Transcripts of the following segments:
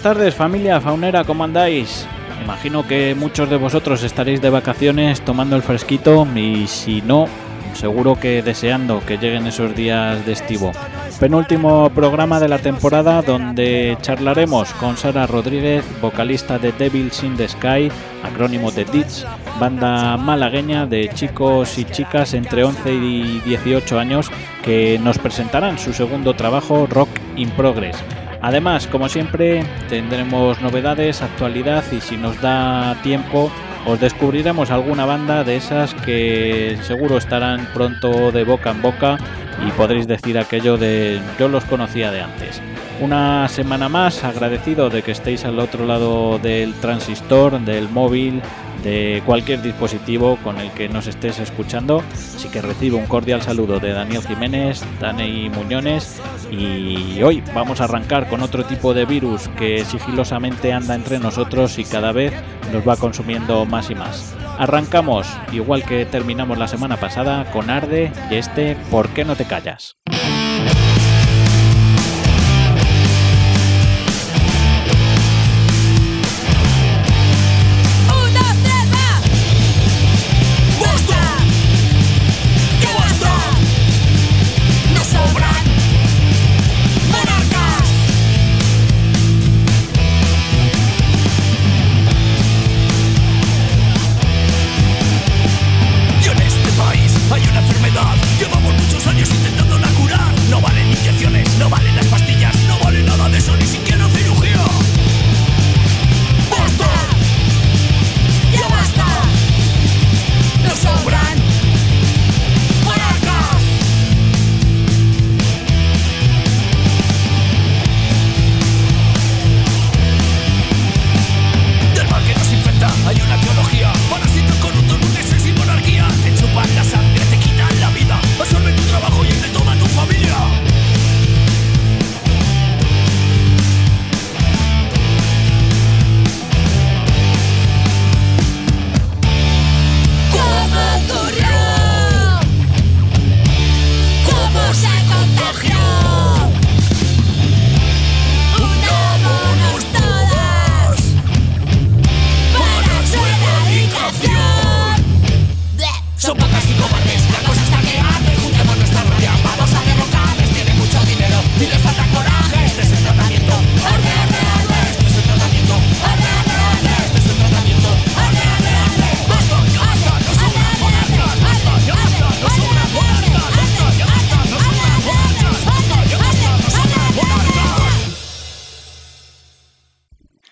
Buenas tardes familia faunera, ¿cómo andáis? Imagino que muchos de vosotros estaréis de vacaciones tomando el fresquito y si no, seguro que deseando que lleguen esos días de estivo. Penúltimo programa de la temporada donde charlaremos con Sara Rodríguez, vocalista de Devils in the Sky, acrónimo de DITS, banda malagueña de chicos y chicas entre 11 y 18 años que nos presentarán su segundo trabajo Rock in Progress. Además, como siempre, tendremos novedades, actualidad y si nos da tiempo, os descubriremos alguna banda de esas que seguro estarán pronto de boca en boca y podréis decir aquello de yo los conocía de antes. Una semana más, agradecido de que estéis al otro lado del transistor, del móvil, de cualquier dispositivo con el que nos estés escuchando. Así que recibo un cordial saludo de Daniel Jiménez, Dani Muñones y hoy vamos a arrancar con otro tipo de virus que sigilosamente anda entre nosotros y cada vez nos va consumiendo más y más. Arrancamos, igual que terminamos la semana pasada, con Arde y este ¿Por qué no te callas?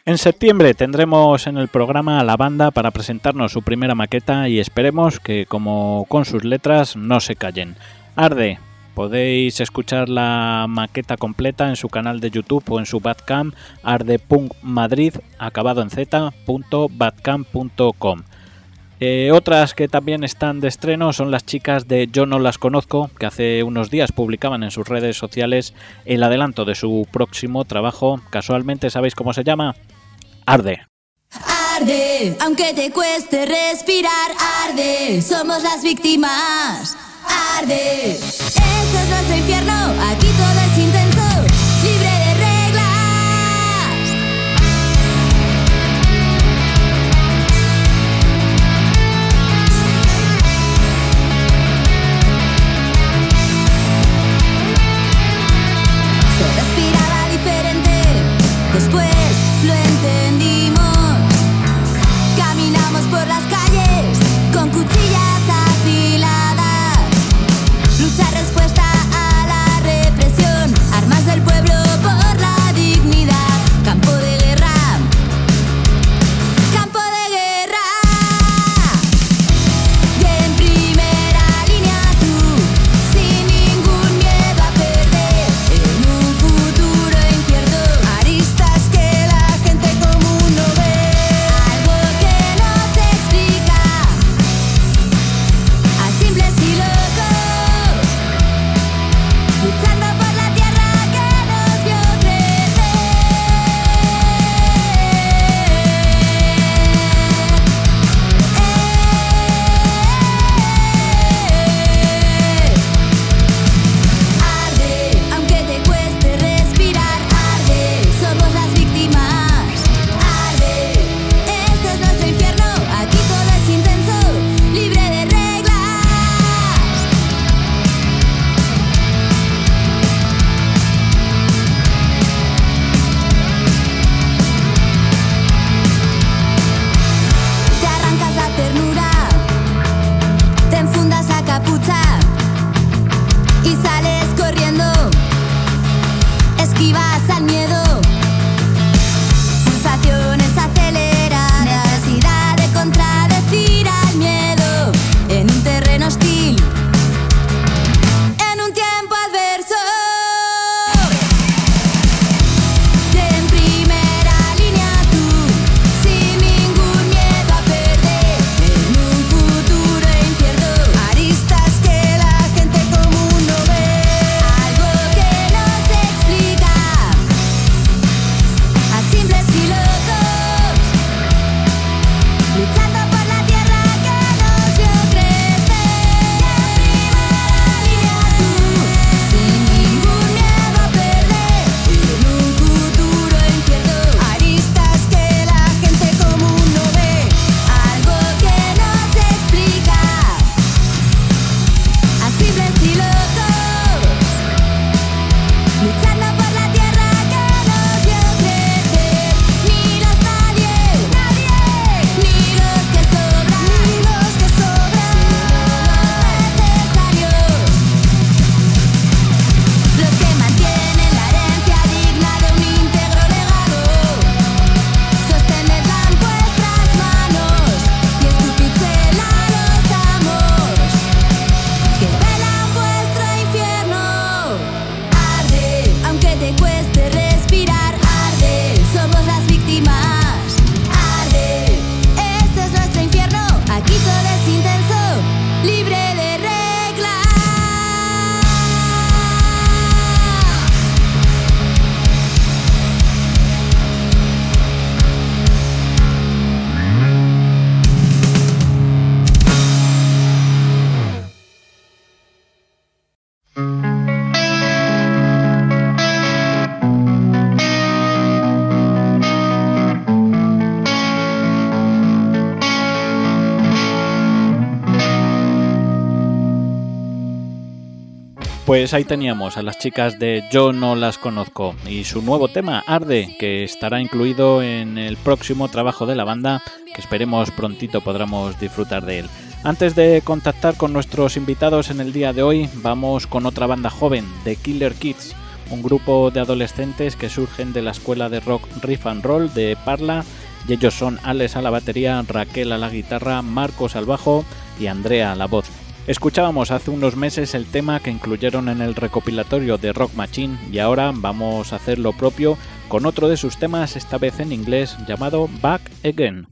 En septiembre tendremos en el programa a la banda para presentarnos su primera maqueta y esperemos que, como con sus letras, no se callen. Arde, podéis escuchar la maqueta completa en su canal de YouTube o en su Badcamp arde.madrid acabado en z.badcamp.com. Eh, otras que también están de estreno son las chicas de Yo no las conozco, que hace unos días publicaban en sus redes sociales el adelanto de su próximo trabajo. Casualmente, ¿sabéis cómo se llama? Arde. Arde, aunque te cueste respirar, arde, somos las víctimas. Arde, esto es nuestro infierno, aquí todo es Pues ahí teníamos a las chicas de Yo no las conozco y su nuevo tema, Arde, que estará incluido en el próximo trabajo de la banda, que esperemos prontito podamos disfrutar de él. Antes de contactar con nuestros invitados en el día de hoy, vamos con otra banda joven, The Killer Kids, un grupo de adolescentes que surgen de la escuela de rock Riff and Roll de Parla, y ellos son Alex a la batería, Raquel a la guitarra, Marcos al bajo y Andrea a la voz. Escuchábamos hace unos meses el tema que incluyeron en el recopilatorio de Rock Machine y ahora vamos a hacer lo propio con otro de sus temas, esta vez en inglés, llamado Back Again.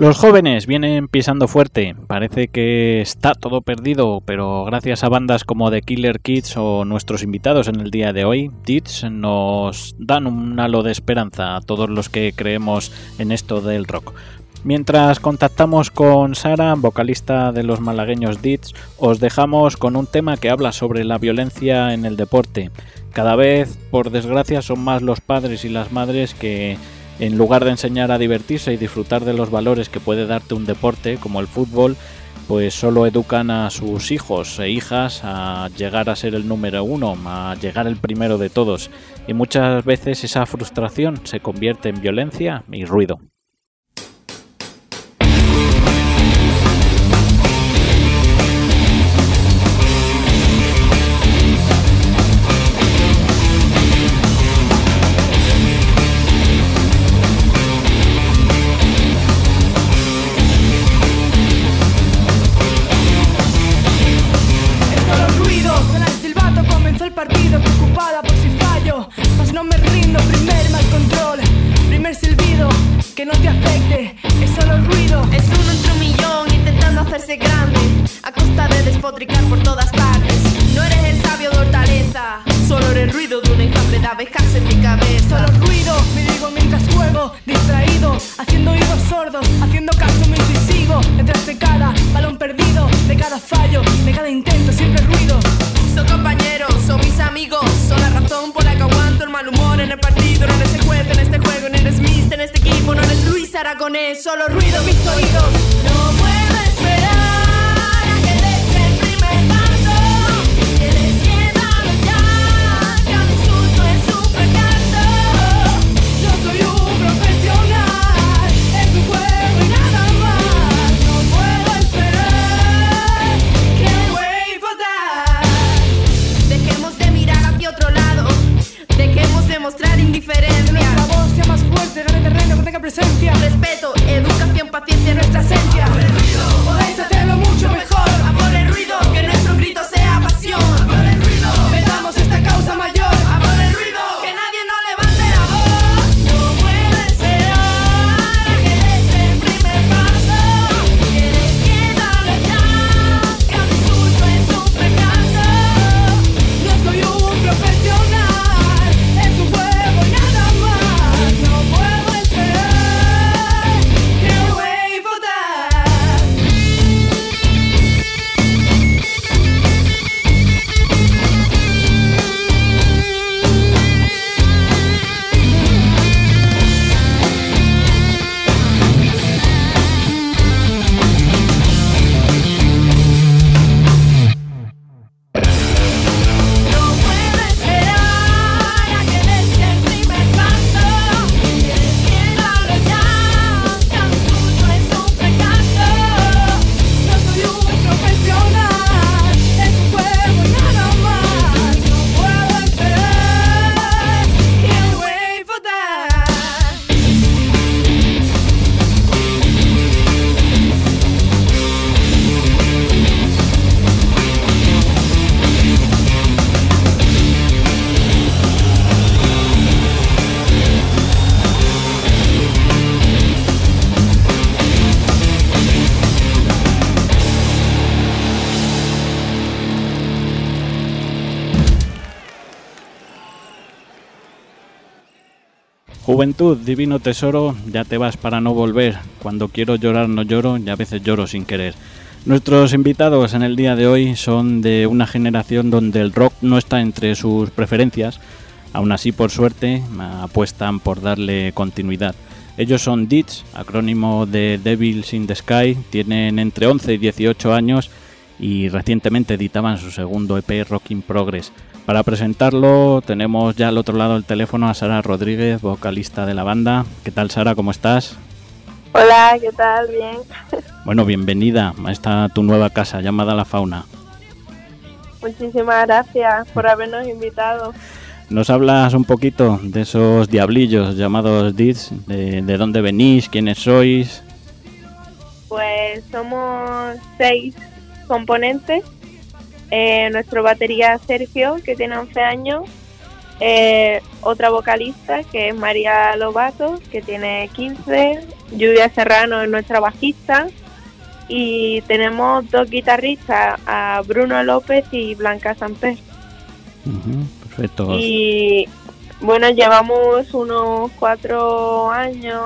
Los jóvenes vienen pisando fuerte, parece que está todo perdido, pero gracias a bandas como The Killer Kids o nuestros invitados en el día de hoy, Tits nos dan un halo de esperanza a todos los que creemos en esto del rock. Mientras contactamos con Sara, vocalista de los malagueños Dits, os dejamos con un tema que habla sobre la violencia en el deporte. Cada vez, por desgracia, son más los padres y las madres que en lugar de enseñar a divertirse y disfrutar de los valores que puede darte un deporte como el fútbol, pues solo educan a sus hijos e hijas a llegar a ser el número uno, a llegar el primero de todos. Y muchas veces esa frustración se convierte en violencia y ruido. Perdido De cada fallo, de cada intento Siempre ruido. Son compañeros, son mis amigos Son la razón por la que aguanto el mal humor en el partido No eres el juez en este juego, no eres mister en este equipo No eres Luis Aragonés, solo ruido mis oídos. No Juventud, divino tesoro, ya te vas para no volver. Cuando quiero llorar no lloro y a veces lloro sin querer. Nuestros invitados en el día de hoy son de una generación donde el rock no está entre sus preferencias. Aún así, por suerte, apuestan por darle continuidad. Ellos son DITS, acrónimo de Devils in the Sky, tienen entre 11 y 18 años y recientemente editaban su segundo EP Rock in Progress. Para presentarlo tenemos ya al otro lado del teléfono a Sara Rodríguez, vocalista de la banda. ¿Qué tal Sara? ¿Cómo estás? Hola, ¿qué tal? Bien. Bueno, bienvenida a esta tu nueva casa llamada La Fauna. Muchísimas gracias por habernos invitado. ¿Nos hablas un poquito de esos diablillos llamados Deeds? De, de dónde venís? ¿Quiénes sois? Pues somos seis componentes. Eh, nuestro batería Sergio, que tiene 11 años. Eh, otra vocalista, que es María Lobato, que tiene 15. Lluvia Serrano es nuestra bajista. Y tenemos dos guitarristas, a Bruno López y Blanca Samper. Perfecto. Y bueno, llevamos unos cuatro años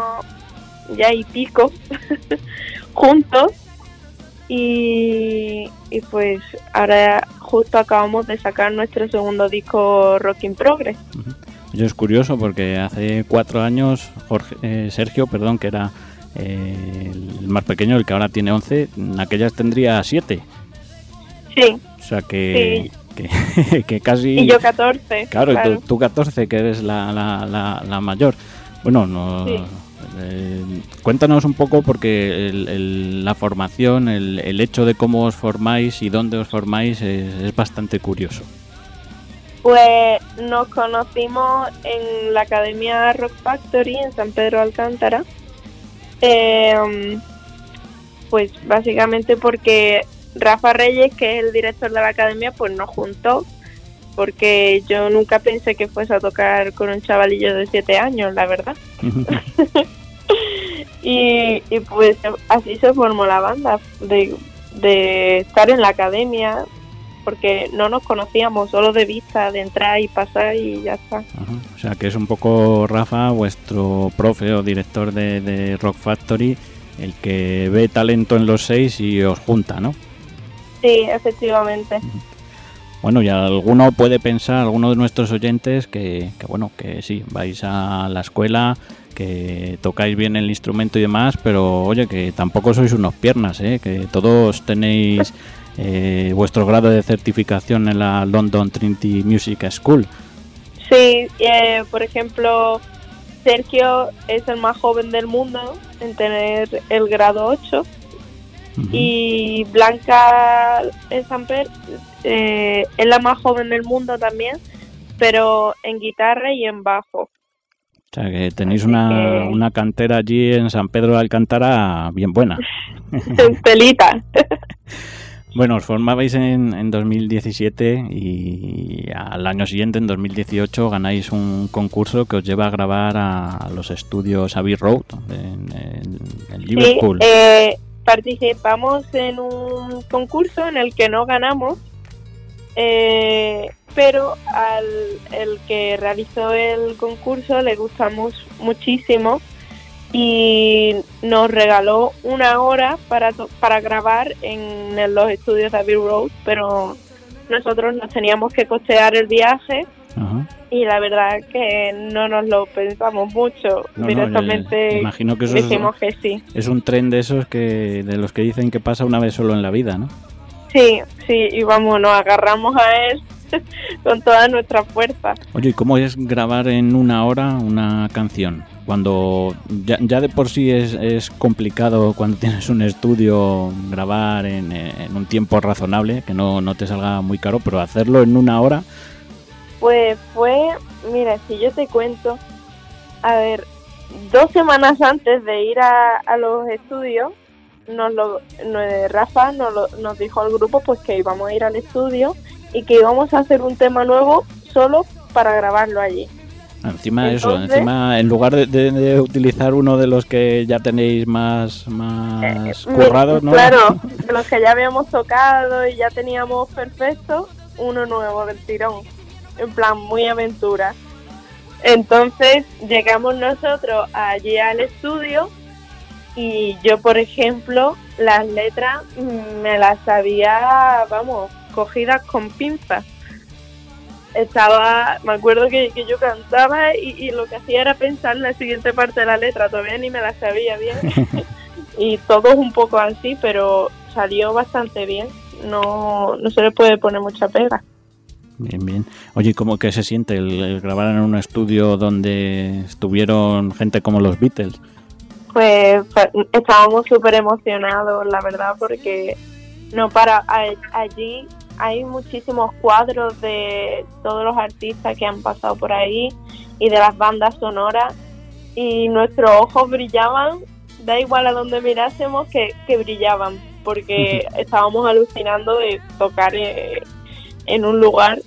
ya y pico juntos. Y, y pues ahora justo acabamos de sacar nuestro segundo disco Rock in Progress. Yo es curioso porque hace cuatro años Jorge, eh, Sergio, perdón, que era eh, el más pequeño, el que ahora tiene 11, en aquellas tendría 7. Sí, O sea que, que, que casi... y yo 14. Claro, y claro. Tú, tú 14, que eres la, la, la, la mayor. Bueno, no, Sí. Eh, cuéntanos un poco porque el- el- la formación, el, el hecho de cómo os formáis y dónde os formáis es, es bastante curioso. Pues nos conocimos en la Academia Rock Factory en San Pedro de Alcántara. Eh, pues básicamente porque Rafa Reyes, que es el director de la academia, pues nos juntó. Porque yo nunca pensé que fuese a tocar con un chavalillo de 7 años, la verdad. Y, y pues así se formó la banda, de, de estar en la academia, porque no nos conocíamos, solo de vista, de entrar y pasar y ya está. Ajá. O sea que es un poco Rafa, vuestro profe o director de, de Rock Factory, el que ve talento en los seis y os junta, ¿no? Sí, efectivamente. Bueno, y alguno puede pensar, alguno de nuestros oyentes, que, que bueno, que sí, vais a la escuela, que tocáis bien el instrumento y demás, pero oye, que tampoco sois unos piernas, ¿eh? que todos tenéis eh, vuestro grado de certificación en la London Trinity Music School. Sí, eh, por ejemplo, Sergio es el más joven del mundo en tener el grado 8 Ujú. y Blanca Samper eh, es la más joven del mundo también, pero en guitarra y en bajo. O sea, que tenéis una, que- una cantera allí en San Pedro de Alcántara bien buena. En telita. Bueno, os formabais en, en 2017 y al año siguiente, en 2018, ganáis un concurso que os lleva a grabar a los estudios Abbey Road en, en- en Sí, Liverpool. eh, participamos en un concurso en el que no ganamos, eh, pero al el que realizó el concurso le gustamos muchísimo y nos regaló una hora para, to- para grabar en, los estudios de Abbey Road, pero nosotros nos teníamos que costear el viaje Ajá. y la verdad que no nos lo pensamos mucho. No, Directamente imagino que eso es- que sí. Es un tren de esos que de los que dicen que pasa una vez solo en la vida, ¿no? Sí, sí, y vamos, nos agarramos a él con toda nuestra fuerza. Oye, ¿y cómo es grabar en una hora una canción? Cuando ya, ya de por sí es, es complicado cuando tienes un estudio grabar en, en un tiempo razonable, que no, no te salga muy caro, pero hacerlo en una hora, Pues fue, mira, si yo te cuento, a ver, dos semanas antes de ir a, a los estudios, nos lo, no- Rafa nos, lo- nos dijo al grupo pues que íbamos a ir al estudio y que íbamos a hacer un tema nuevo solo para grabarlo allí. encima eso, encima en lugar de, de- de utilizar uno de los que ya tenéis más, más Mi- currados, ¿no? Claro, de los que ya habíamos tocado y ya teníamos perfecto, uno nuevo del tirón. En plan, muy aventura. Entonces llegamos nosotros allí al estudio y yo, por ejemplo, las letras mm, me las había, vamos, cogidas con pinzas. Estaba, me acuerdo que, que yo cantaba y, y lo que hacía era pensar en la siguiente parte de la letra, todavía ni me la sabía bien. y todo es un poco así, pero salió bastante bien. No, no se le puede poner mucha pega. Bien, bien. Oye, ¿y ¿cómo que se siente el, el grabar en un estudio donde estuvieron gente como los Beatles? Pues fa- estábamos súper emocionados, la verdad, porque no para allí hay muchísimos cuadros de todos los artistas que han pasado por ahí y de las bandas sonoras y nuestros ojos brillaban, da igual a donde mirásemos que, que brillaban, porque estábamos alucinando de tocar eh, en un lugar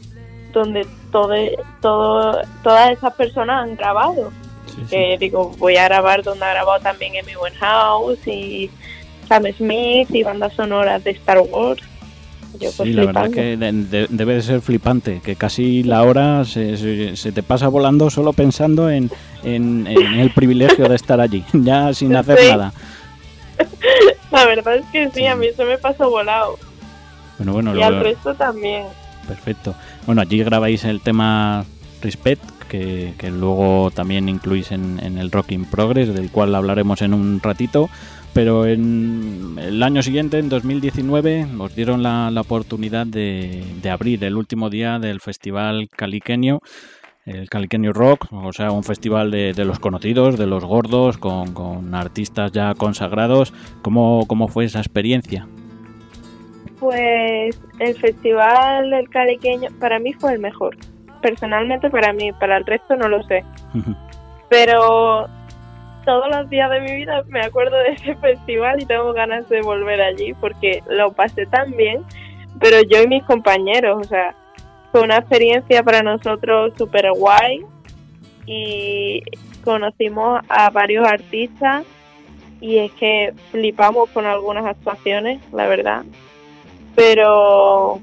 donde todo, todo, todas esas personas han grabado Sí, sí. que digo, voy a grabar donde ha grabado también Amy Winehouse y Sam Smith y bandas sonoras de Star Wars. Yo pues Sí, la verdad que de- de- debe de ser flipante, que casi la hora se, se- se te pasa volando solo pensando en, en- en el privilegio de estar allí, ya sin hacer Sí. nada. La verdad es que sí, a mí se me pasó volado. Bueno, bueno, y lo- al resto también. perfecto. Bueno, allí grabáis el tema Respect, que, luego también incluís en, el Rock in Progress, del cual hablaremos en un ratito. Pero en el año siguiente, en 2019, os dieron la, la oportunidad de, de abrir el último día del Festival Caliqueño, el Caliqueño Rock, o sea, un festival de, de los conocidos, de los gordos, con, con artistas ya consagrados. ¿Cómo, ¿Cómo fue esa experiencia? Pues el festival del caliqueño para mí fue el mejor. Personalmente para mí, para el resto no lo sé. Pero todos los días de mi vida me acuerdo de ese festival y tengo ganas de volver allí porque lo pasé tan bien. Pero yo y mis compañeros, o sea, fue una experiencia para nosotros súper guay y conocimos a varios artistas y es que flipamos con algunas actuaciones, la verdad. Pero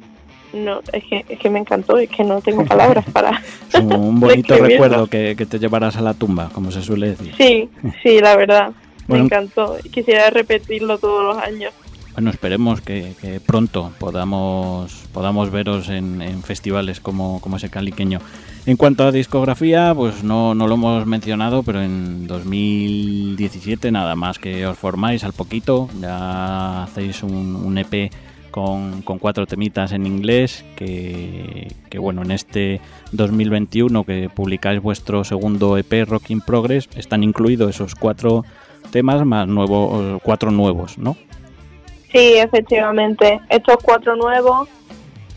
no, es que, es que me encantó, es que no tengo palabras para... Es un, bonito recuerdo que, que te llevarás a la tumba, como se suele decir. Sí, sí, la verdad. Bueno. Me encantó. Quisiera repetirlo todos los años. Bueno, esperemos que, que pronto podamos, podamos veros en, en festivales como, como ese caliqueño. En cuanto a discografía, pues no, no lo hemos mencionado, pero en 2017 nada más que os formáis al poquito, ya hacéis un, un EP con, cuatro temitas en inglés, que, bueno, en este 2021 que publicáis vuestro segundo EP Rock in Progress, están incluidos esos cuatro temas más nuevos, cuatro nuevos, ¿no? Sí, efectivamente. Estos cuatro nuevos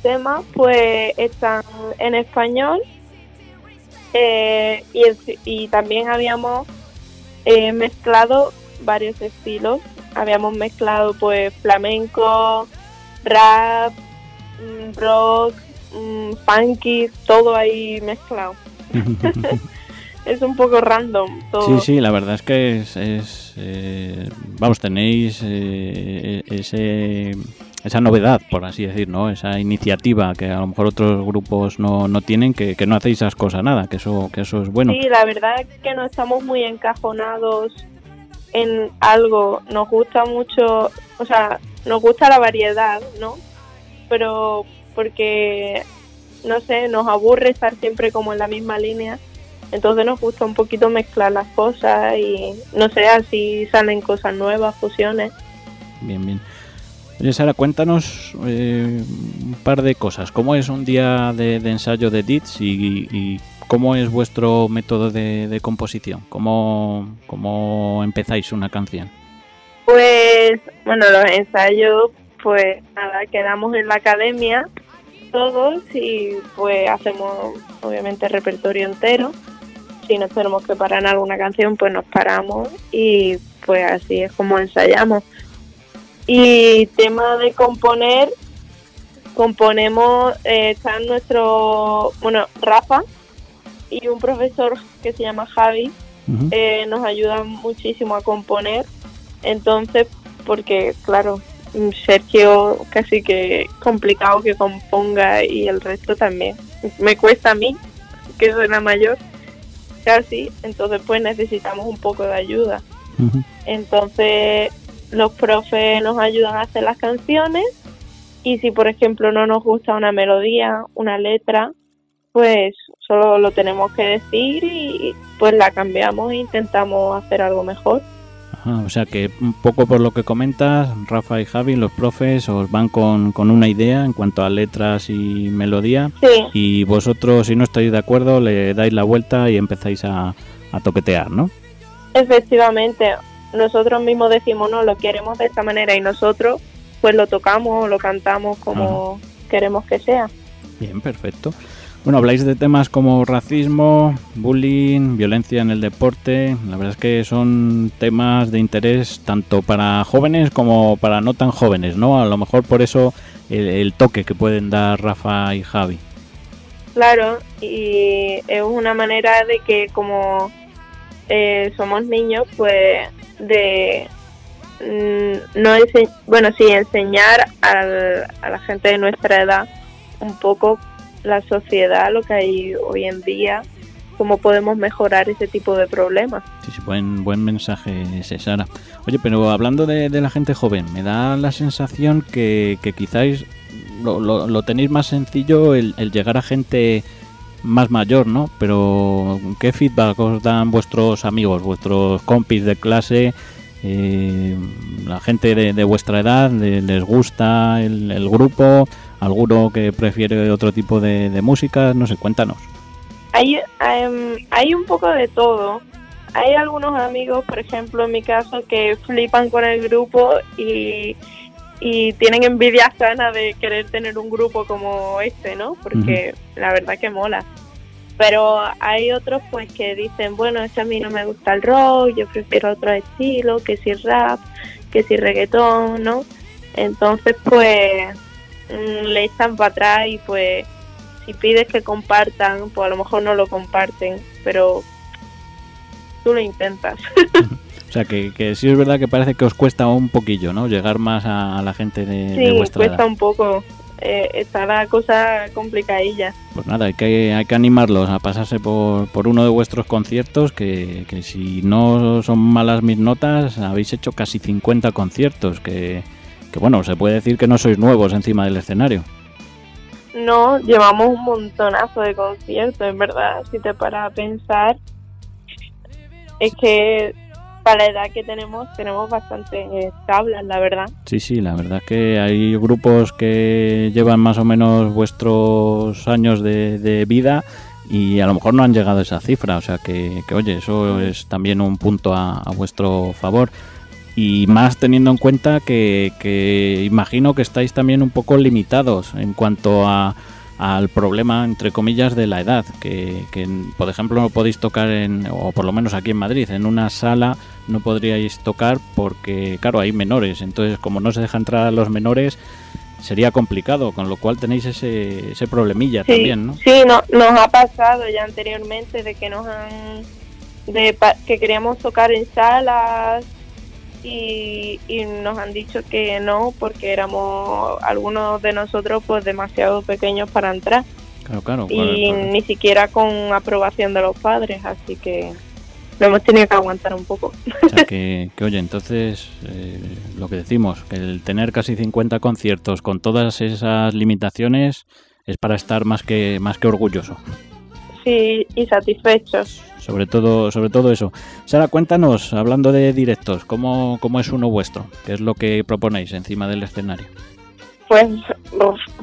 temas pues están en español eh, y, y también habíamos eh, mezclado varios estilos. Habíamos mezclado pues flamenco, rap, mm, rock, mm, funky, todo ahí mezclado. es un poco random todo. Sí, sí, la verdad es que es, es, eh, vamos, tenéis eh, ese, esa novedad, por así decir, ¿no? Esa iniciativa que a lo mejor otros grupos no, no tienen, que, que no hacéis esas cosas nada, que eso, que eso es bueno. Sí, la verdad es que no estamos muy encajonados en algo. Nos gusta mucho, o sea, nos gusta la variedad, ¿no? Pero porque, no sé, nos aburre estar siempre como en la misma línea. Entonces nos gusta un poquito mezclar las cosas y, no sé, así salen cosas nuevas, fusiones. Bien, bien. Oye, Sara, cuéntanos eh, un par de cosas. ¿Cómo es un día de, ensayo de DITS y, y cómo es vuestro método de, de composición? ¿Cómo, ¿Cómo empezáis una canción? Pues, bueno, los ensayos, pues nada, quedamos en la academia todos y pues hacemos obviamente repertorio entero. Si nos tenemos que parar en alguna canción, pues nos paramos y pues así es como ensayamos. Y tema de componer, componemos, eh, está nuestro, bueno, Rafa y un profesor que se llama Javi, eh, nos ayudan muchísimo a componer. Entonces, porque claro, Sergio casi que complicado que componga y el resto también. Me cuesta a mí, que soy la mayor, casi. Entonces, pues necesitamos un poco de ayuda. Entonces, los profes nos ayudan a hacer las canciones y si, por ejemplo, no nos gusta una melodía, una letra, pues solo lo tenemos que decir y pues la cambiamos e intentamos hacer algo mejor. Ajá, o sea que un poco por lo que comentas, Rafa y Javi, los profes, os van con, con una idea en cuanto a letras y melodía Sí, y vosotros si no estáis de acuerdo le dais la vuelta y empezáis a, a toquetear, ¿no? efectivamente, nosotros mismos decimos, no, lo queremos de esta manera y nosotros pues lo tocamos o lo cantamos como queremos que sea. Bien, perfecto. Bueno, habláis de temas como racismo, bullying, violencia en el deporte. La verdad es que son temas de interés tanto para jóvenes como para no tan jóvenes, ¿no? A lo mejor por eso el, toque que pueden dar Rafa y Javi. Claro, y es una manera de que como eh, somos niños, pues de mm, no bueno, sí, enseñar al- a la gente de nuestra edad un poco la sociedad, lo que hay hoy en día, cómo podemos mejorar ese tipo de problemas. Sí, buen, buen mensaje ese, Sara. Oye, pero hablando de, de la gente joven, me da la sensación que, que quizás lo, lo- tenéis más sencillo el, llegar a gente más mayor, ¿no? Pero ¿qué feedback os dan vuestros amigos, vuestros compis de clase, eh, la gente de, de vuestra edad? ¿le- ¿Les gusta el, el grupo? ¿Alguno que prefiere otro tipo de, de música? No sé, cuéntanos. Hay, em, hay un poco de todo. Hay algunos amigos, por ejemplo, en mi caso, que flipan con el grupo y, y tienen envidia sana de querer tener un grupo como este, ¿no? Porque la verdad que mola. Pero hay otros pues que dicen, bueno, es que a mí no me gusta el rock, yo prefiero otro estilo, que si rap, que si reggaetón, ¿no? Entonces pues le echan para atrás y pues si pides que compartan, pues a lo mejor no lo comparten, pero tú lo intentas. O sea, que, que sí es verdad que parece que os cuesta un poquillo, ¿no? Llegar más a, a la gente de, de sí, vuestra cuesta edad. un poco. Eh, está la cosa complicadilla. Pues nada, hay que, hay que animarlos a pasarse por, por uno de vuestros conciertos, que, que si no son malas mis notas, habéis hecho casi 50 conciertos, que, que bueno, se puede decir que no sois nuevos encima del escenario. No, llevamos un montonazo de conciertos, en verdad, si te paras a pensar. Es que para la edad que tenemos, tenemos bastantes tablas, la verdad. Sí, sí, la verdad es que hay grupos que llevan más o menos vuestros años de, de vida y a lo mejor no han llegado a esa cifra, o sea que, que, oye, eso es también un punto a, a vuestro favor. Y más teniendo en cuenta que, que imagino que estáis también un poco limitados en cuanto a, al problema, entre comillas, de la edad. Que, que, por ejemplo, no podéis tocar, en, o por lo menos aquí en Madrid, en una sala no podríais tocar porque, claro, hay menores. Entonces, como no se deja entrar a los menores, sería complicado, con lo cual tenéis ese, ese problemilla Sí, también, ¿no? sí no, nos ha pasado ya anteriormente de que nos han. de que queríamos tocar en salas y, y nos han dicho que no porque éramos algunos de nosotros pues demasiado pequeños para entrar Claro, claro. y claro. ni siquiera con aprobación de los padres así que lo hemos tenido que aguantar un poco O sea que, que, oye, entonces eh, lo que decimos, que el tener casi 50 conciertos con todas esas limitaciones es para estar más que más que orgulloso. Sí y satisfechos Sobre todo, sobre todo eso. Sara, cuéntanos, hablando de directos, ¿cómo, cómo es uno vuestro? ¿Qué es lo que proponéis encima del escenario? Pues,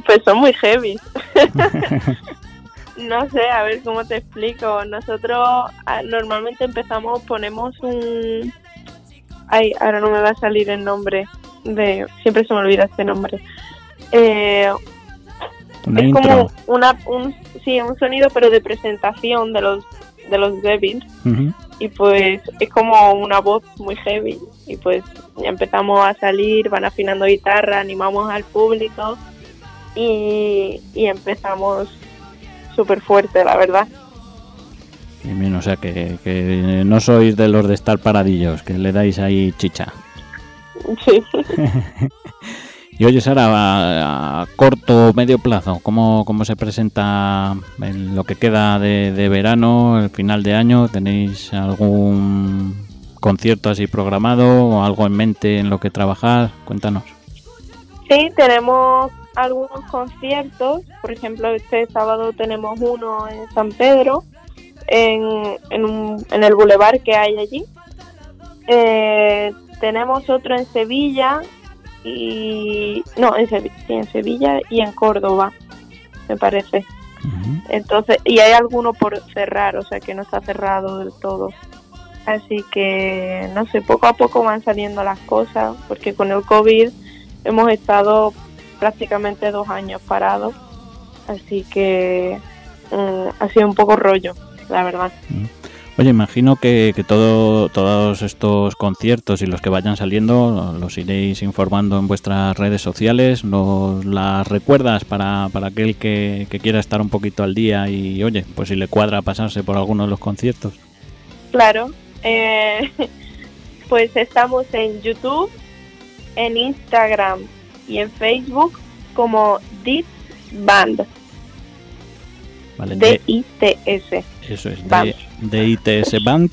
pues son muy heavy. no sé, a ver cómo te explico. Nosotros normalmente empezamos, ponemos un... Ay, ahora no me va a salir el nombre de... Siempre se me olvida este nombre. Eh, Una es intro. como una, un, sí, un sonido pero de presentación de los de los Devils y pues es como una voz muy heavy y pues ya empezamos a salir, van afinando guitarra, animamos al público y, y empezamos súper fuerte, la verdad. Bien, o sea que, que no sois de los de estar paradillos, que le dais ahí chicha. Sí. Y oye, Sara, a, corto o medio plazo, ¿cómo, ¿cómo se presenta en lo que queda de, de verano, el final de año? ¿Tenéis algún concierto así programado o algo en mente en lo que trabajar? Cuéntanos. Sí, tenemos algunos conciertos, por ejemplo, este sábado tenemos uno en San Pedro, en, en, un- en el bulevar que hay allí. Eh, tenemos otro en Sevilla y no, en Sevilla, sí, en Sevilla y en Córdoba, me parece. Entonces, y hay alguno por cerrar, o sea que no está cerrado del todo. Así que, no sé, poco a poco van saliendo las cosas, porque con el COVID hemos estado prácticamente dos años parados, así que mm, ha sido un poco rollo, la verdad. Oye, imagino que, que todo, todos estos conciertos y los que vayan saliendo los iréis informando en vuestras redes sociales. ¿Nos las recuerdas para, para aquel que, que quiera estar un poquito al día y, oye, pues si le cuadra pasarse por alguno de los conciertos? Claro, eh, pues estamos en YouTube, en Instagram y en Facebook como Dit Band, D-I-T-S. Eso es, de ITS Band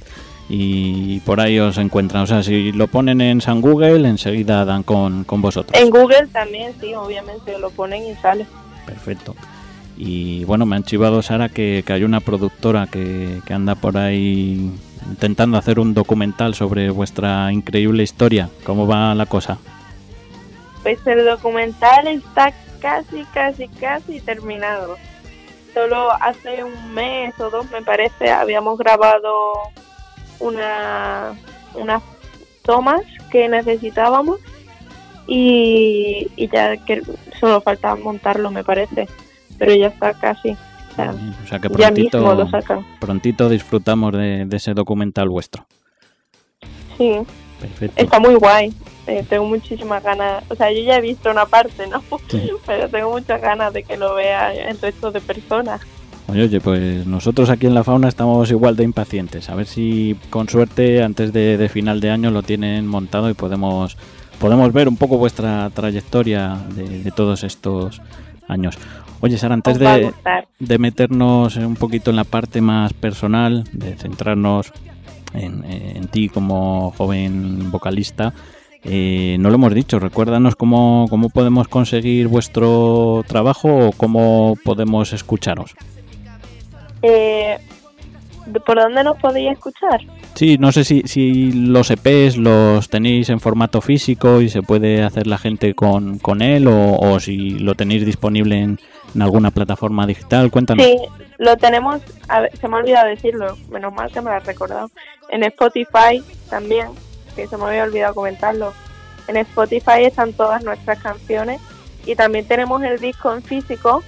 y por ahí os encuentran. O sea, si lo ponen en San Google, enseguida dan con, con vosotros. En Google también, sí, obviamente lo ponen y sale. Perfecto. Y bueno, me han chivado, Sara, que, que hay una productora que, que anda por ahí intentando hacer un documental sobre vuestra increíble historia. ¿Cómo va la cosa? Pues el documental está casi, casi, casi terminado. Solo hace un mes o dos, me parece, habíamos grabado una, unas tomas que necesitábamos y, y ya que solo falta montarlo, me parece. Pero ya está casi. O sea, O sea que ya mismo prontito, lo sacan. prontito disfrutamos de, de ese documental vuestro. Sí, Perfecto. está muy guay. Eh, tengo muchísimas ganas. O sea, yo ya he visto una parte, ¿no? Sí. Pero tengo muchas ganas de que lo vea el resto de personas. Oye, oye, pues nosotros aquí en la fauna estamos igual de impacientes. A ver si con suerte antes de, de final de año lo tienen montado y podemos, podemos ver un poco vuestra trayectoria de, de todos estos años. Oye, Sara, antes de, de meternos un poquito en la parte más personal, de centrarnos en, en ti como joven vocalista, eh, no lo hemos dicho, recuérdanos cómo, cómo podemos conseguir vuestro trabajo o cómo podemos escucharos. Eh, ¿de- ¿Por dónde nos podéis escuchar? Sí, no sé si, si los EPs los tenéis en formato físico y se puede hacer la gente con, con él o, o si lo tenéis disponible en, en alguna plataforma digital. Cuéntanos. Sí, lo tenemos, a ver, se me ha olvidado decirlo, menos mal que me lo has recordado. En Spotify también, que se me había olvidado comentarlo. En Spotify están todas nuestras canciones y también tenemos el disco en físico,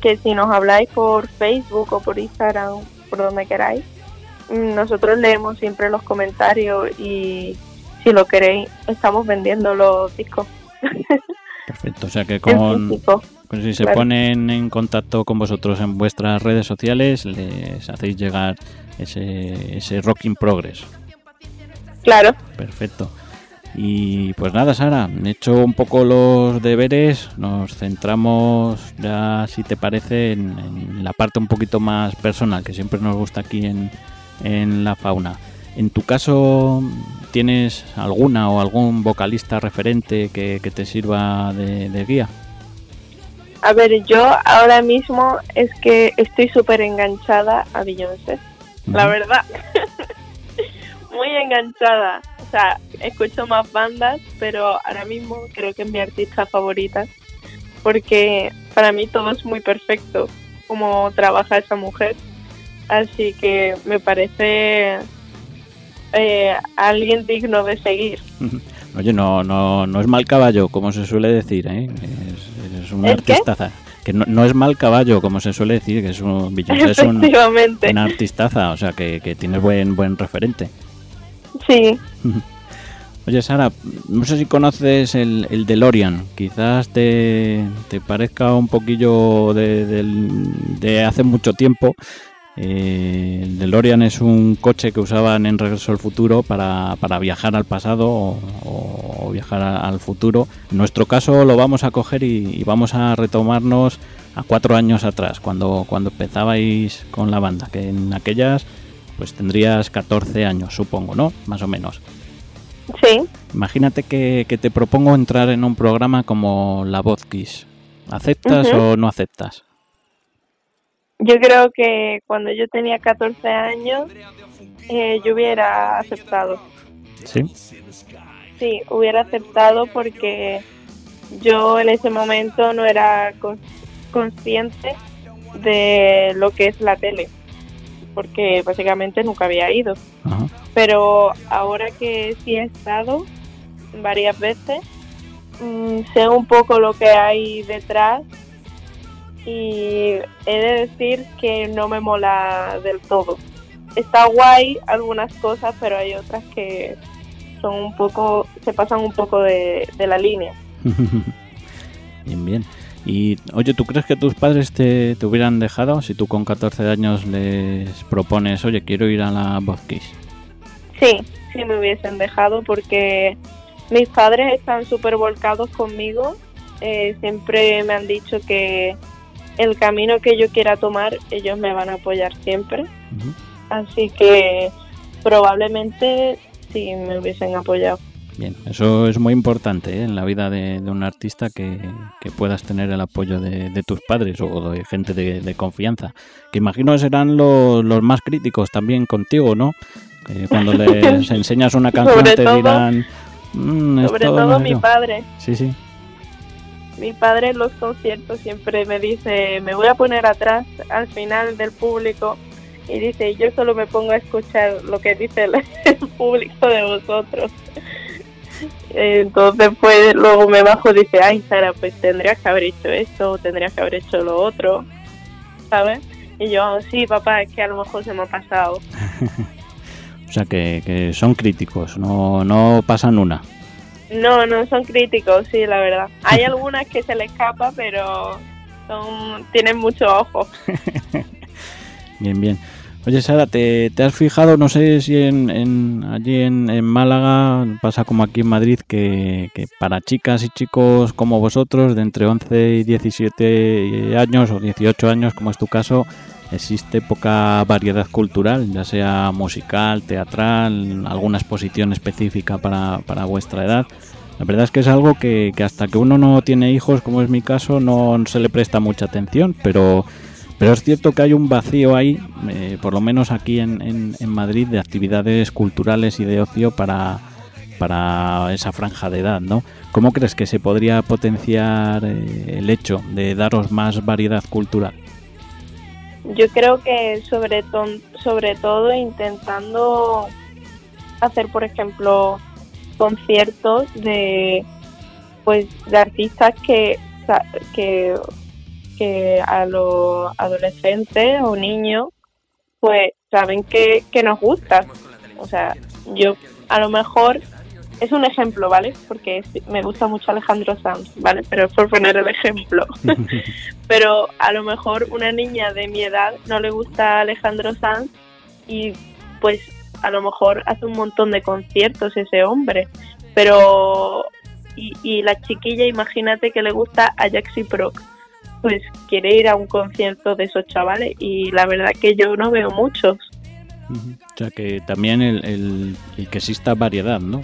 que si nos habláis por Facebook o por Instagram, por donde queráis, mm, nosotros leemos siempre los comentarios y si lo queréis, estamos vendiendo los discos Perfecto, o sea que con, físico. con si se claro. ponen en contacto con vosotros en vuestras redes sociales, les hacéis llegar ese, ese Rock in Progress. Claro, Perfecto. Y pues nada, Sara, hecho un poco los deberes, nos centramos ya, si te parece, en, en la parte un poquito más personal, que siempre nos gusta aquí en, en la fauna. En tu caso, ¿tienes alguna o algún vocalista referente que, que te sirva de, de guía? A ver, yo ahora mismo es que estoy súper enganchada a Beyoncé, la verdad. Muy enganchada. O sea, escucho más bandas, pero ahora mismo creo que es mi artista favorita. Porque para mí todo es muy perfecto, como trabaja esa mujer. Así que me parece eh, alguien digno de seguir. Oye, no, no, no es mal caballo, como se suele decir, ¿eh? Es, es un ¿El qué? artistaza. Que no, no es mal caballo, como se suele decir, que es un, es un, una artistaza, o sea, que, que tienes buen, buen referente. Sí, Oye, Sara, no sé si conoces el, el DeLorean. Quizás te, te parezca un poquillo de, del- de hace mucho tiempo. Eh, el DeLorean es un coche que usaban en Regreso al Futuro para, para viajar al pasado o, viajar al futuro. En nuestro caso lo vamos a coger y, y vamos a retomarnos a cuatro años atrás, cuando, cuando empezabais con la banda, que en aquellas pues tendrías 14 años, supongo, ¿no? Más o menos. sí. Imagínate que, que te propongo entrar en un programa como La Voz Kiss. ¿Aceptas o no aceptas? Yo creo que cuando yo tenía 14 años, eh, yo hubiera aceptado. Sí. Sí, hubiera aceptado porque yo en ese momento no era con- consciente de lo que es la tele, porque básicamente nunca había ido. Ajá. Pero ahora que sí he estado varias veces, mm, sé un poco lo que hay detrás y he de decir que no me mola del todo. Está guay algunas cosas, pero hay otras que son un poco, se pasan un poco de, de la línea. bien, bien. Y oye, ¿tú crees que tus padres te, te hubieran dejado si tú con 14 años les propones, oye, quiero ir a la Kiss? Sí, sí me hubiesen dejado porque mis padres están súper volcados conmigo. Eh, siempre me han dicho que el camino que yo quiera tomar, ellos me van a apoyar siempre. Así que probablemente sí me hubiesen apoyado. Bien, eso es muy importante ¿eh? en la vida de, de un artista que, que puedas tener el apoyo de, de tus padres o de gente de, de confianza. Que imagino serán los, los más críticos también contigo, ¿no? Que cuando les enseñas una canción te todo- dirán... "Mm, Sobre todo sé mi yo". padre. Sí, sí. Mi padre en los conciertos siempre me dice, me voy a poner atrás al final del público y dice, yo solo me pongo a escuchar lo que dice el, el público de vosotros. Entonces pues luego me bajo y dice, ay Sara, pues tendrías que haber hecho esto, tendrías que haber hecho lo otro, ¿sabes? Y yo, sí papá, es que a lo mejor se me ha pasado. O sea, que, que son críticos, no, no pasan una. No, no son críticos, sí, la verdad. Hay algunas que se le escapa, pero son tienen mucho ojo. Bien, bien. Oye, Sara, ¿te, te has fijado, no sé si en, en- allí en, en Málaga pasa como aquí en Madrid, que, que para chicas y chicos como vosotros, de entre 11 y 17 años o 18 años, como es tu caso, existe poca variedad cultural, ya sea musical, teatral, alguna exposición específica para, para vuestra edad? La verdad es que es algo que, que hasta que uno no tiene hijos, como es mi caso, no se le presta mucha atención, pero... Pero es cierto que hay un vacío ahí, eh, por lo menos aquí en, en- Madrid, de actividades culturales y de ocio para, para esa franja de edad, ¿no? ¿Cómo crees que se podría potenciar eh, el hecho de daros más variedad cultural? Yo creo que sobre, ton- sobre todo intentando hacer, por ejemplo, conciertos de pues de artistas que que, a los adolescentes o niños pues saben que, que nos gusta. O sea, yo a lo mejor es un ejemplo, ¿vale? Porque me gusta mucho Alejandro Sanz, ¿vale? Pero es por poner el ejemplo. Pero a lo mejor una niña de mi edad no le gusta Alejandro Sanz y pues a lo mejor hace un montón de conciertos ese hombre. Pero y, y la chiquilla, imagínate que le gusta a Jaxi Proc, pues quiere ir a un concierto de esos chavales y la verdad que yo no veo muchos. O sea, que también el, el- el que exista variedad, ¿no?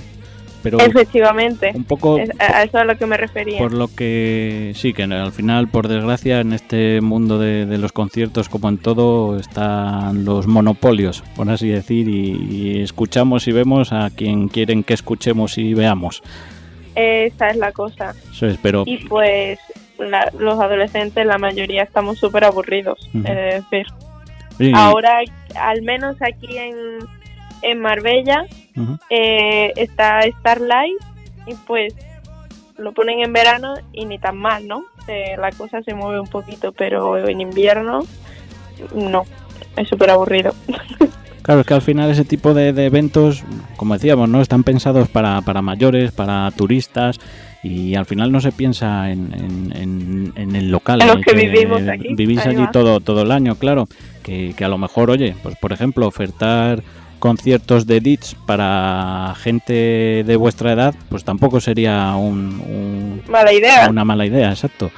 Pero Efectivamente, un poco es- a a eso es a lo que me refería. por lo que sí, que al final, por desgracia, en este mundo de, de los conciertos, como en todo, están los monopolios, por así decir, y, y escuchamos y vemos a quien quieren que escuchemos y veamos. Esa es la cosa. Eso es, pero Y pues la- los adolescentes, la mayoría estamos súper aburridos. Es decir, sí, ahora, al menos aquí en, en Marbella, eh, está Starlight y pues lo ponen en verano y ni tan mal, ¿no? Eh, la cosa se mueve un poquito, pero en invierno no, es súper aburrido. Claro, es que al final ese tipo de, de eventos, como decíamos, no están pensados para, para mayores, para turistas y al final no se piensa en, en- en- en el local. En los que vivimos aquí, Vivís allí va. todo, todo el año, claro. Que, que a lo mejor, oye, pues por ejemplo, ofertar conciertos de DITS para gente de vuestra edad, pues tampoco sería un- un- Mala idea. una mala idea, exacto.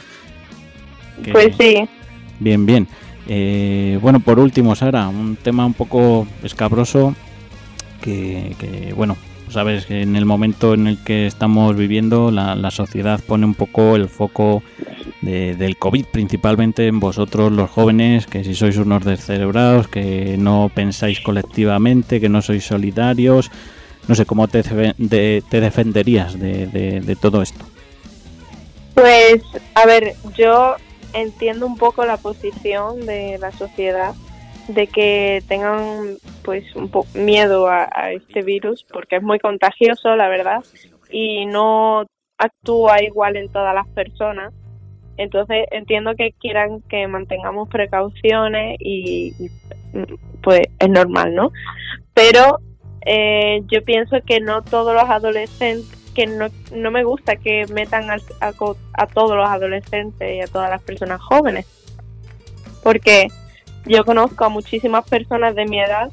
Que- Pues sí, Bien, bien. Eh, bueno, por último, Sara, un tema un poco escabroso que, que, bueno, sabes que en el momento en el que estamos viviendo la, la sociedad pone un poco el foco de- del COVID, principalmente en vosotros los jóvenes, que si sois unos descerebrados, que no pensáis colectivamente, que no sois solidarios. No sé, ¿cómo te, de- te defenderías de- de- de todo esto? Pues, a ver, yo entiendo un poco la posición de la sociedad de que tengan pues un poco miedo a, este virus porque es muy contagioso, la verdad, y no actúa igual en todas las personas. Entonces entiendo que quieran que mantengamos precauciones y, pues es normal, ¿no? Pero eh, yo pienso que no todos los adolescentes que no, no me gusta que metan a, a todos los adolescentes y a todas las personas jóvenes. Porque yo conozco a muchísimas personas de mi edad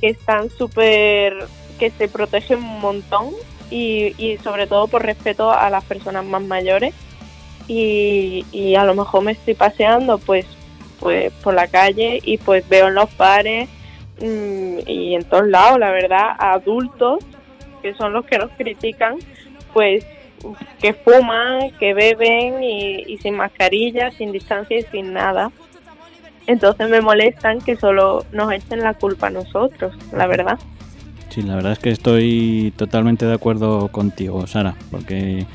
que están súper, que se protegen un montón y, y sobre todo por respeto a las personas más mayores. Y, y a lo mejor me estoy paseando pues, pues por la calle y pues veo en los bares mm, y en todos lados, la verdad, a adultos que son los que nos critican, pues que fuman, que beben y, y sin mascarilla, sin distancia y sin nada. Entonces me molestan que solo nos echen la culpa a nosotros, la verdad. Sí, la verdad es que estoy totalmente de acuerdo contigo, Sara, porque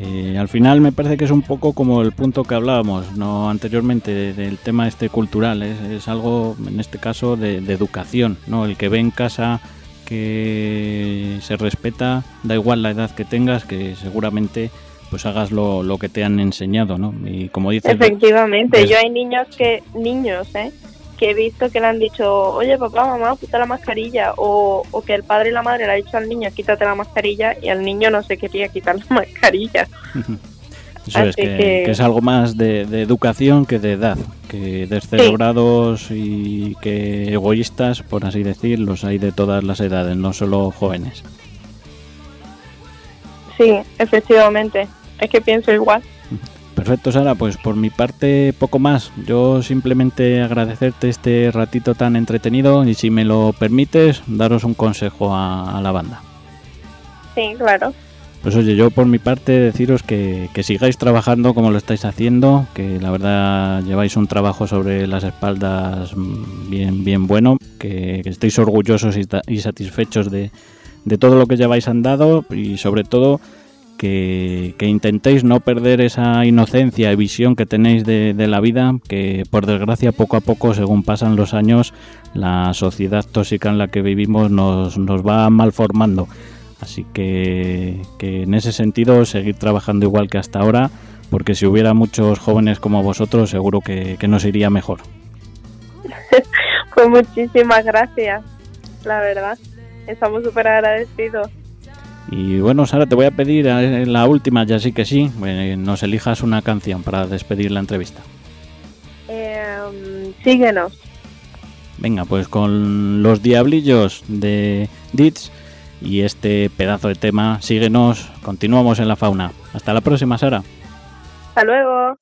eh, al final me parece que es un poco como el punto que hablábamos no anteriormente de- del tema este cultural, es, es algo en este caso de, de educación, ¿no? El que ve en casa que se respeta, da igual la edad que tengas, que seguramente pues hagas lo, lo que te han enseñado, ¿no? Y como dices, Efectivamente, ves- yo hay niños que, niños, ¿eh? que he visto que le han dicho, oye papá, mamá, quita la mascarilla, o, o que el padre y la madre le ha dicho al niño, quítate la mascarilla, y el niño no se quería quitar la mascarilla. Eso es Así que, que- que es algo más de, de educación que de edad, que descerebrados y que egoístas, por así decir, los hay de todas las edades, no solo jóvenes. Sí, efectivamente, es que pienso igual. Perfecto, Sara, pues por mi parte poco más. Yo simplemente agradecerte este ratito tan entretenido y si me lo permites, daros un consejo a, a la banda. Sí, claro. Pues oye, yo por mi parte deciros que, que sigáis trabajando como lo estáis haciendo, que la verdad lleváis un trabajo sobre las espaldas mm, bien, bien bueno, que, que estéis orgullosos y, y satisfechos de, de todo lo que lleváis andado y sobre todo que, intentéis no perder esa inocencia y visión que tenéis de, de la vida, que por desgracia poco a poco, según pasan los años, la sociedad tóxica en la que vivimos nos, nos va malformando. Así que, que en ese sentido seguir trabajando igual que hasta ahora, porque si hubiera muchos jóvenes como vosotros seguro que, que nos iría mejor. Pues muchísimas gracias, la verdad. Estamos súper agradecidos. Y bueno, Sara, te voy a pedir eh, la última, ya sí que sí, eh, nos elijas una canción para despedir la entrevista. Em, síguenos. Venga, pues con los diablillos de Dits y este pedazo de tema, síguenos, continuamos en la fauna. Hasta la próxima, Sara. Hasta luego.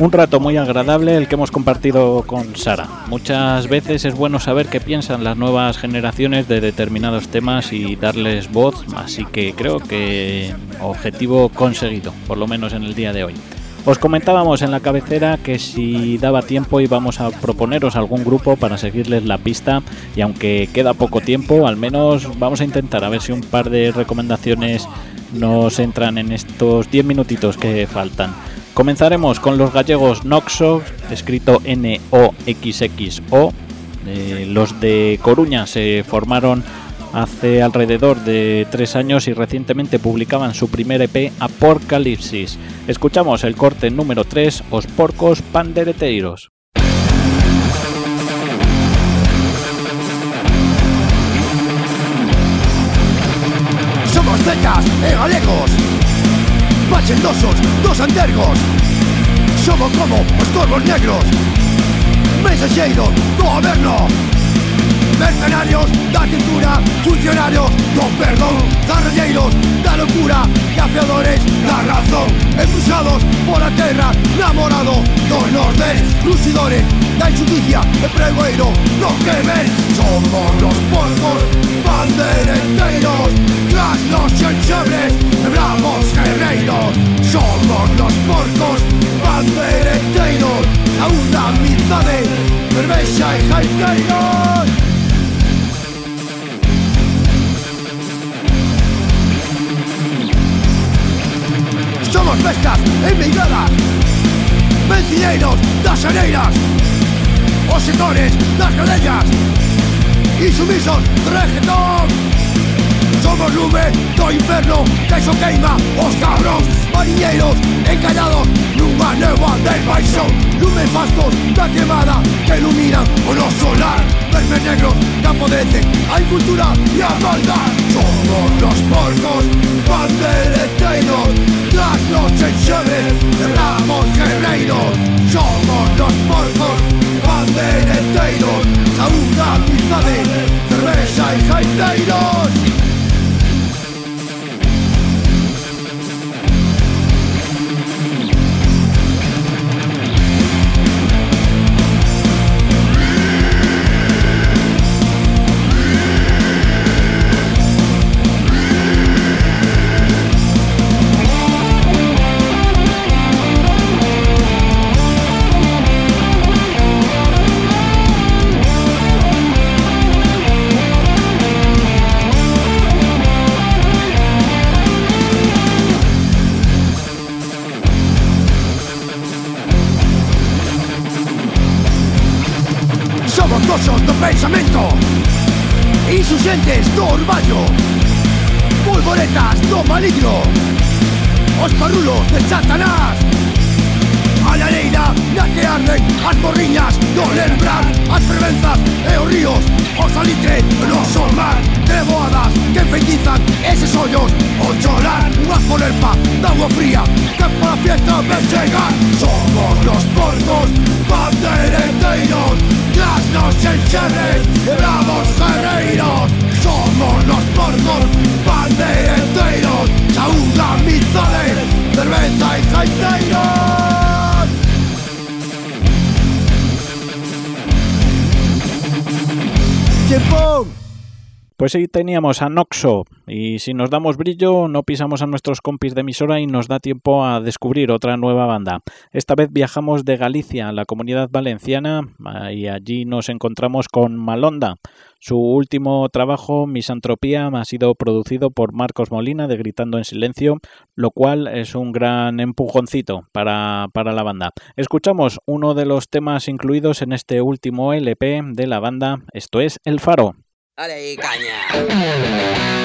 Un rato muy agradable el que hemos compartido con Sara. Muchas veces es bueno saber qué piensan las nuevas generaciones de determinados temas y darles voz, así que creo que objetivo conseguido, por lo menos en el día de hoy. Os comentábamos en la cabecera que si daba tiempo íbamos a proponeros algún grupo para seguirles la pista y aunque queda poco tiempo, al menos vamos a intentar a ver si un par de recomendaciones nos entran en estos 10 minutitos que faltan. Comenzaremos con los gallegos Noxo, escrito N-O-X-X-O. Eh, los de Coruña se formaron hace alrededor de tres años y recientemente publicaban su primer EP Apocalipsis. Escuchamos el corte número 3, Os Porcos Pandereteiros. Somos secas e galegos fachendosos, dos antergos. Somos como os corvos negros Mensexeiros do goberno Mercenarios da cintura Funcionarios do perdón Zarralleiros da locura Cafeadores da razón. Embruxados por a terra Namorado dos nortes Lucidores da injusticia E pregoeiro do que ven Somos los porcos Bandereteiros Tras los enxebres Bravos guerreiros Somos los porcos Bandereteiros A unha amizade Cervexa e jaiteiros Somos bestas emigradas Vencilleiros das areiras Os sectores das Insumisos de reggaetón Somos lume do inferno Que iso queima os cabróns Mariñeiros encallados Nunha neva de paixón Lume fastos da quemada Que iluminan o noso lar Vermes negros que apodrecen A incultura e a maldad Somos los porcos Bandereteiros Tras los enxebres Ramos guerreiros Somos los porcos Bandereteiros Saúde, amizade Cerveza e jaiteiros Insuxentes do orballo Polvoretas do maligno. Os parrulos de Satanás. A lareira na que arden as morriñas do lembrar As fervenzas e os ríos O salitre no sol mar Treboadas que enfeitizan eses ollos O chorar unha folerpa da agua fría Que para fiesta ven chegar Somos los porcos bandereteiros Tras nos enxerres bravos guerreiros Pues teníamos a Noxo y si nos damos brillo no pisamos a nuestros compis de emisora y nos da tiempo a descubrir otra nueva banda. Esta vez viajamos de Galicia a la comunidad valenciana y allí nos encontramos con Malonda. Su último trabajo, Misantropía, ha sido producido por Marcos Molina de Gritando en Silencio, lo cual es un gran empujoncito para, para la banda. Escuchamos uno de los temas incluidos en este último LP de la banda, esto es El Faro. Ara i canya!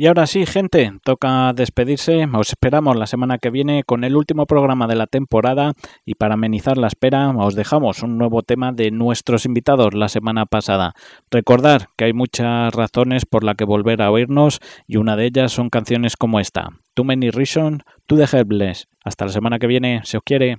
Y ahora sí, gente, toca despedirse. Os esperamos la semana que viene con el último programa de la temporada y para amenizar la espera os dejamos un nuevo tema de nuestros invitados la semana pasada. Recordar que hay muchas razones por las que volver a oírnos y una de ellas son canciones como esta. Too Many Reasons, To The Helpless. Hasta la semana que viene, se os quiere.